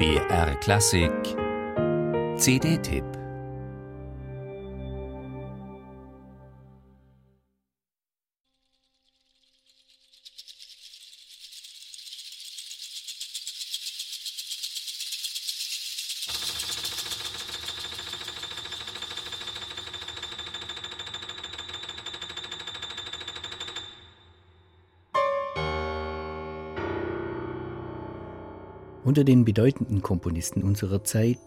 BR Klassik. CD-Tipp Unter den bedeutenden Komponisten unserer Zeit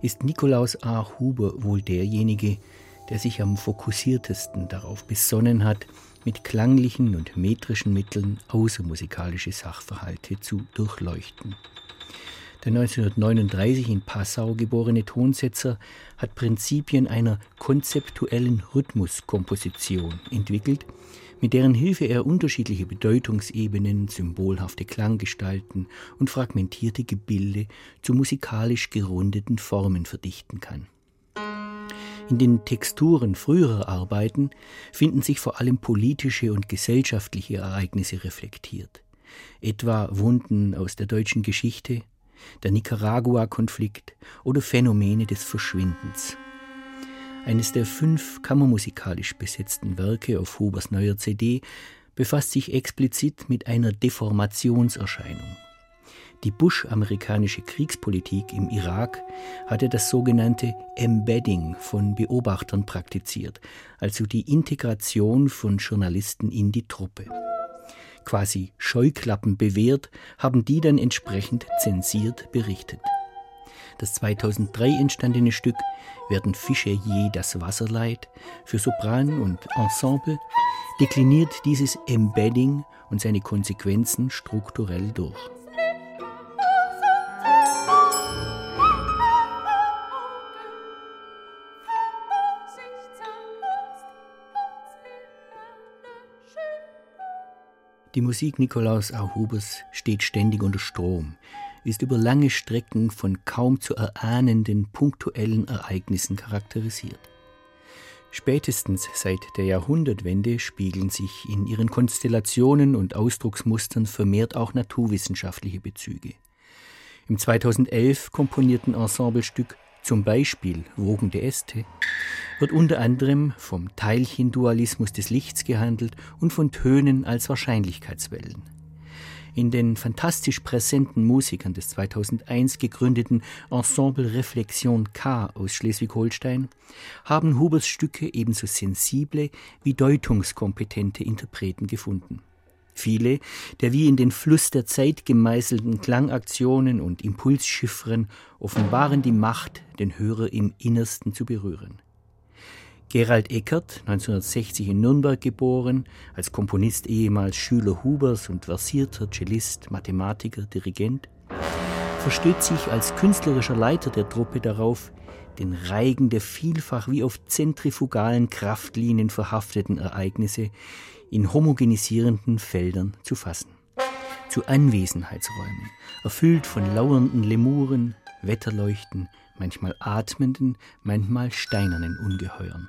ist Nikolaus A. Huber wohl derjenige, der sich am fokussiertesten darauf besonnen hat, mit klanglichen und metrischen Mitteln außermusikalische Sachverhalte zu durchleuchten. Der 1939 in Passau geborene Tonsetzer hat Prinzipien einer konzeptuellen Rhythmuskomposition entwickelt, mit deren Hilfe er unterschiedliche Bedeutungsebenen, symbolhafte Klanggestalten und fragmentierte Gebilde zu musikalisch gerundeten Formen verdichten kann. In den Texturen früherer Arbeiten finden sich vor allem politische und gesellschaftliche Ereignisse reflektiert, etwa Wunden aus der deutschen Geschichte, der Nicaragua-Konflikt oder Phänomene des Verschwindens. Eines der fünf kammermusikalisch besetzten Werke auf Hubers neuer CD befasst sich explizit mit einer Deformationserscheinung. Die Bush-amerikanische Kriegspolitik im Irak hatte das sogenannte Embedding von Beobachtern praktiziert, also die Integration von Journalisten in die Truppe. Quasi Scheuklappen bewährt, haben die dann entsprechend zensiert berichtet. Das 2003 entstandene Stück werden Fische je das Wasserleid für Sopran und Ensemble dekliniert dieses Embedding und seine Konsequenzen strukturell durch. Die Musik Nikolaus A. Hubers steht ständig unter Strom ist über lange Strecken von kaum zu erahnenden punktuellen Ereignissen charakterisiert. Spätestens seit der Jahrhundertwende spiegeln sich in ihren Konstellationen und Ausdrucksmustern vermehrt auch naturwissenschaftliche Bezüge. Im 2011 komponierten Ensemblestück zum Beispiel Wogende Äste wird unter anderem vom Teilchendualismus des Lichts gehandelt und von Tönen als Wahrscheinlichkeitswellen in den fantastisch präsenten Musikern des 2001 gegründeten Ensemble Reflexion K aus Schleswig-Holstein haben Hubers Stücke ebenso sensible wie deutungskompetente Interpreten gefunden. Viele der wie in den Fluss der Zeit gemeißelten Klangaktionen und Impulschiffren offenbaren die Macht, den Hörer im Innersten zu berühren. Gerald Eckert, 1960 in Nürnberg geboren, als Komponist ehemals Schüler Hubers und versierter Cellist, Mathematiker, Dirigent, versteht sich als künstlerischer Leiter der Truppe darauf, den Reigen der vielfach wie auf zentrifugalen Kraftlinien verhafteten Ereignisse in homogenisierenden Feldern zu fassen. Zu Anwesenheitsräumen, erfüllt von lauernden Lemuren, Wetterleuchten, manchmal atmenden, manchmal steinernen Ungeheuern.